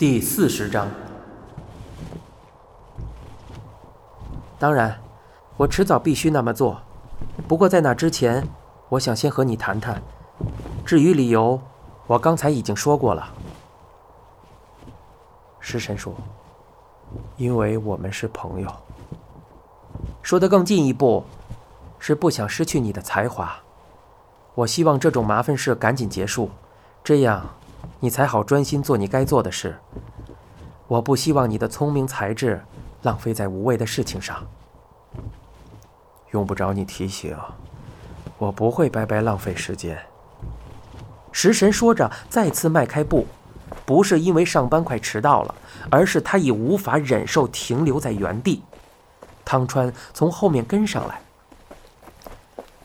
第四十章。当然，我迟早必须那么做。不过在那之前，我想先和你谈谈。至于理由，我刚才已经说过了。食神说：“因为我们是朋友。”说得更进一步，是不想失去你的才华。我希望这种麻烦事赶紧结束，这样你才好专心做你该做的事。我不希望你的聪明才智浪费在无谓的事情上。用不着你提醒，我不会白白浪费时间。食神说着，再次迈开步，不是因为上班快迟到了，而是他已无法忍受停留在原地。汤川从后面跟上来，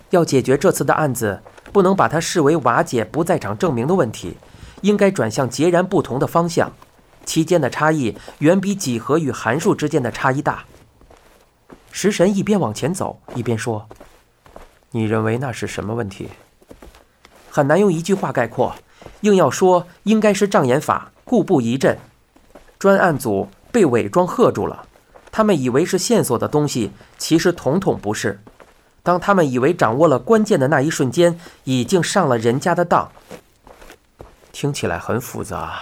要解决这次的案子。不能把它视为瓦解不在场证明的问题，应该转向截然不同的方向，其间的差异远比几何与函数之间的差异大。食神一边往前走，一边说：“你认为那是什么问题？很难用一句话概括，硬要说，应该是障眼法，故布疑阵。专案组被伪装吓住了，他们以为是线索的东西，其实统统不是。”当他们以为掌握了关键的那一瞬间，已经上了人家的当。听起来很复杂，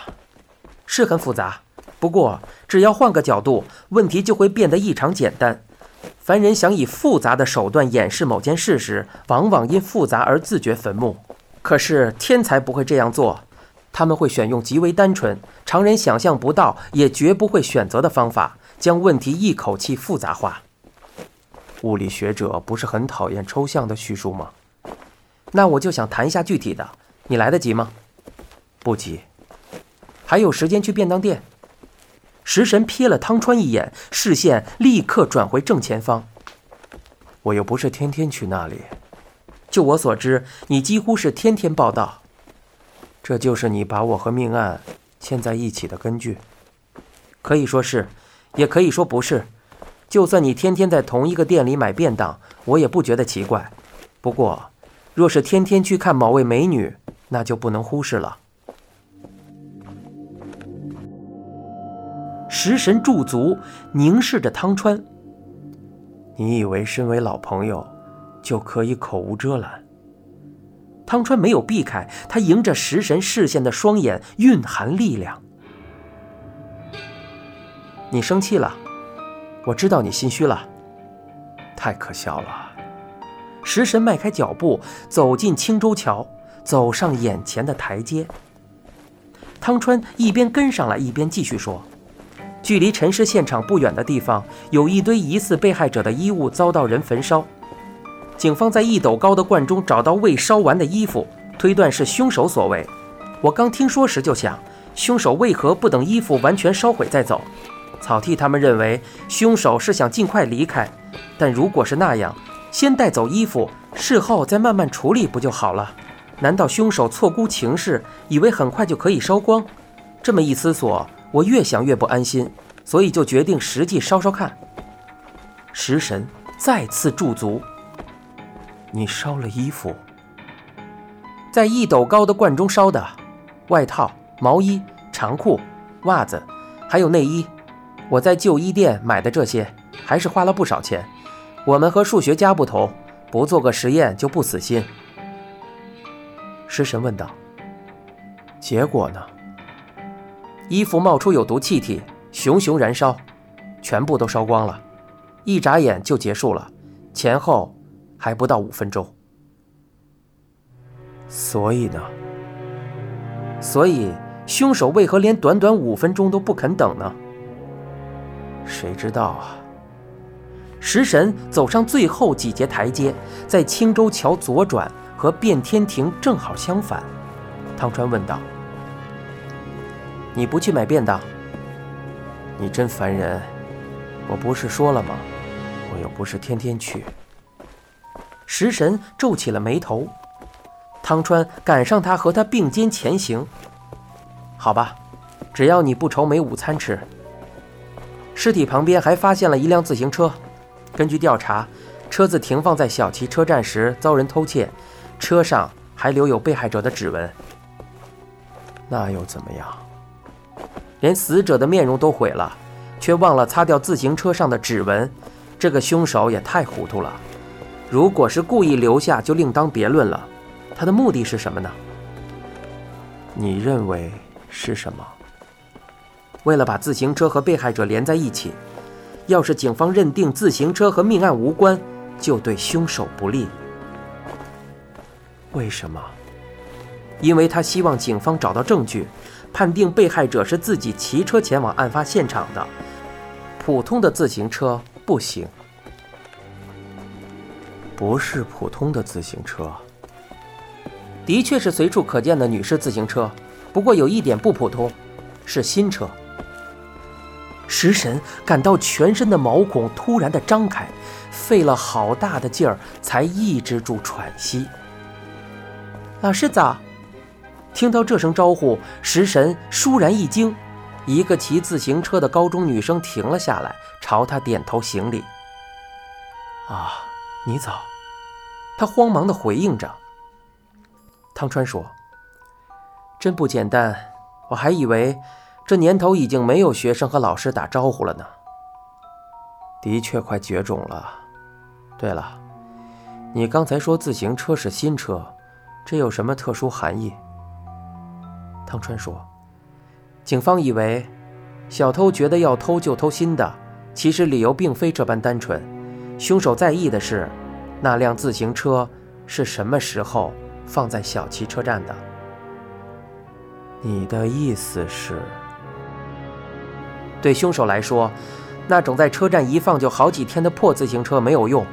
是很复杂。不过，只要换个角度，问题就会变得异常简单。凡人想以复杂的手段掩饰某件事时，往往因复杂而自掘坟墓。可是天才不会这样做，他们会选用极为单纯、常人想象不到也绝不会选择的方法，将问题一口气复杂化。物理学者不是很讨厌抽象的叙述吗？那我就想谈一下具体的。你来得及吗？不急，还有时间去便当店。食神瞥了汤川一眼，视线立刻转回正前方。我又不是天天去那里。就我所知，你几乎是天天报道。这就是你把我和命案牵在一起的根据。可以说是，也可以说不是。就算你天天在同一个店里买便当，我也不觉得奇怪。不过，若是天天去看某位美女，那就不能忽视了。食神驻足，凝视着汤川。你以为身为老朋友，就可以口无遮拦？汤川没有避开，他迎着食神视线的双眼蕴含力量。你生气了？我知道你心虚了，太可笑了。食神迈开脚步走进青州桥，走上眼前的台阶。汤川一边跟上来，一边继续说：“距离陈尸现场不远的地方，有一堆疑似被害者的衣物遭到人焚烧。警方在一斗高的罐中找到未烧完的衣服，推断是凶手所为。我刚听说时就想，凶手为何不等衣服完全烧毁再走？”草剃他们认为凶手是想尽快离开，但如果是那样，先带走衣服，事后再慢慢处理不就好了？难道凶手错估情势，以为很快就可以烧光？这么一思索，我越想越不安心，所以就决定实际烧烧看。食神再次驻足，你烧了衣服，在一斗高的罐中烧的，外套、毛衣、长裤、袜子，还有内衣。我在旧衣店买的这些，还是花了不少钱。我们和数学家不同，不做个实验就不死心。食神问道：“结果呢？”衣服冒出有毒气体，熊熊燃烧，全部都烧光了，一眨眼就结束了，前后还不到五分钟。所以呢？所以凶手为何连短短五分钟都不肯等呢？谁知道啊！食神走上最后几节台阶，在青州桥左转，和变天亭正好相反。汤川问道：“你不去买便当？你真烦人！我不是说了吗？我又不是天天去。”食神皱起了眉头。汤川赶上他，和他并肩前行。好吧，只要你不愁没午餐吃。尸体旁边还发现了一辆自行车，根据调查，车子停放在小旗车站时遭人偷窃，车上还留有被害者的指纹。那又怎么样？连死者的面容都毁了，却忘了擦掉自行车上的指纹。这个凶手也太糊涂了。如果是故意留下，就另当别论了。他的目的是什么呢？你认为是什么？为了把自行车和被害者连在一起。要是警方认定自行车和命案无关，就对凶手不利。为什么？因为他希望警方找到证据，判定被害者是自己骑车前往案发现场的。普通的自行车不行。不是普通的自行车。的确是随处可见的女士自行车，不过有一点不普通，是新车。食神感到全身的毛孔突然的张开，费了好大的劲儿才抑制住喘息。老师早！听到这声招呼，食神倏然一惊，一个骑自行车的高中女生停了下来，朝他点头行礼。啊，你早！他慌忙的回应着。汤川说：“真不简单，我还以为……”这年头已经没有学生和老师打招呼了呢。的确快绝种了。对了，你刚才说自行车是新车，这有什么特殊含义？汤川说：“警方以为小偷觉得要偷就偷新的，其实理由并非这般单纯。凶手在意的是那辆自行车是什么时候放在小旗车站的。”你的意思是？对凶手来说，那种在车站一放就好几天的破自行车没有用，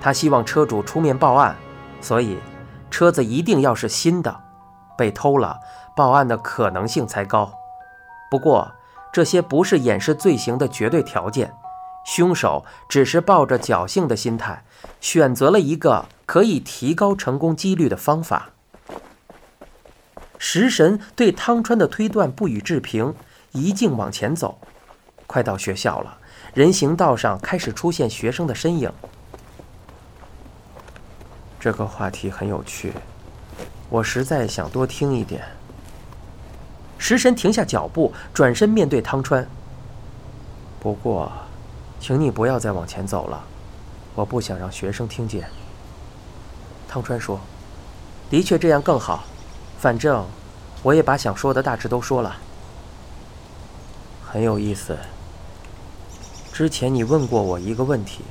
他希望车主出面报案，所以车子一定要是新的，被偷了，报案的可能性才高。不过这些不是掩饰罪行的绝对条件，凶手只是抱着侥幸的心态，选择了一个可以提高成功几率的方法。食神对汤川的推断不予置评，一径往前走。快到学校了，人行道上开始出现学生的身影。这个话题很有趣，我实在想多听一点。食神停下脚步，转身面对汤川。不过，请你不要再往前走了，我不想让学生听见。汤川说：“的确这样更好，反正我也把想说的大致都说了。”很有意思。之前你问过我一个问题：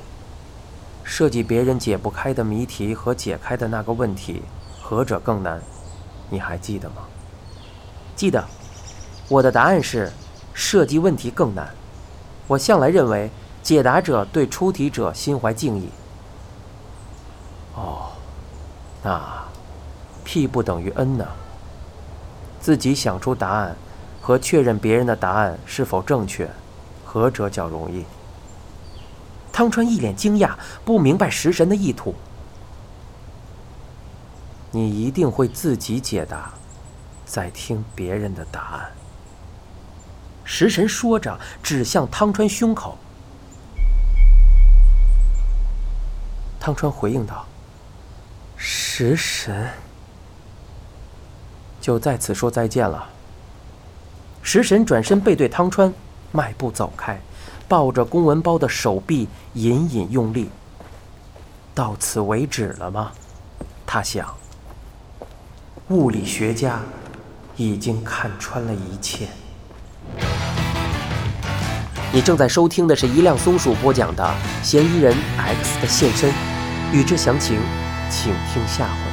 设计别人解不开的谜题和解开的那个问题，何者更难？你还记得吗？记得。我的答案是，设计问题更难。我向来认为，解答者对出题者心怀敬意。哦，那 P 不等于 N 呢？自己想出答案和确认别人的答案是否正确，何者较容易？汤川一脸惊讶，不明白食神的意图。你一定会自己解答，再听别人的答案。食神说着，指向汤川胸口。汤川回应道：“食神。”就在此说再见了。食神转身背对汤川，迈步走开。抱着公文包的手臂隐隐用力。到此为止了吗？他想。物理学家已经看穿了一切。你正在收听的是一辆松鼠播讲的《嫌疑人 X 的现身》，欲知详情，请听下回。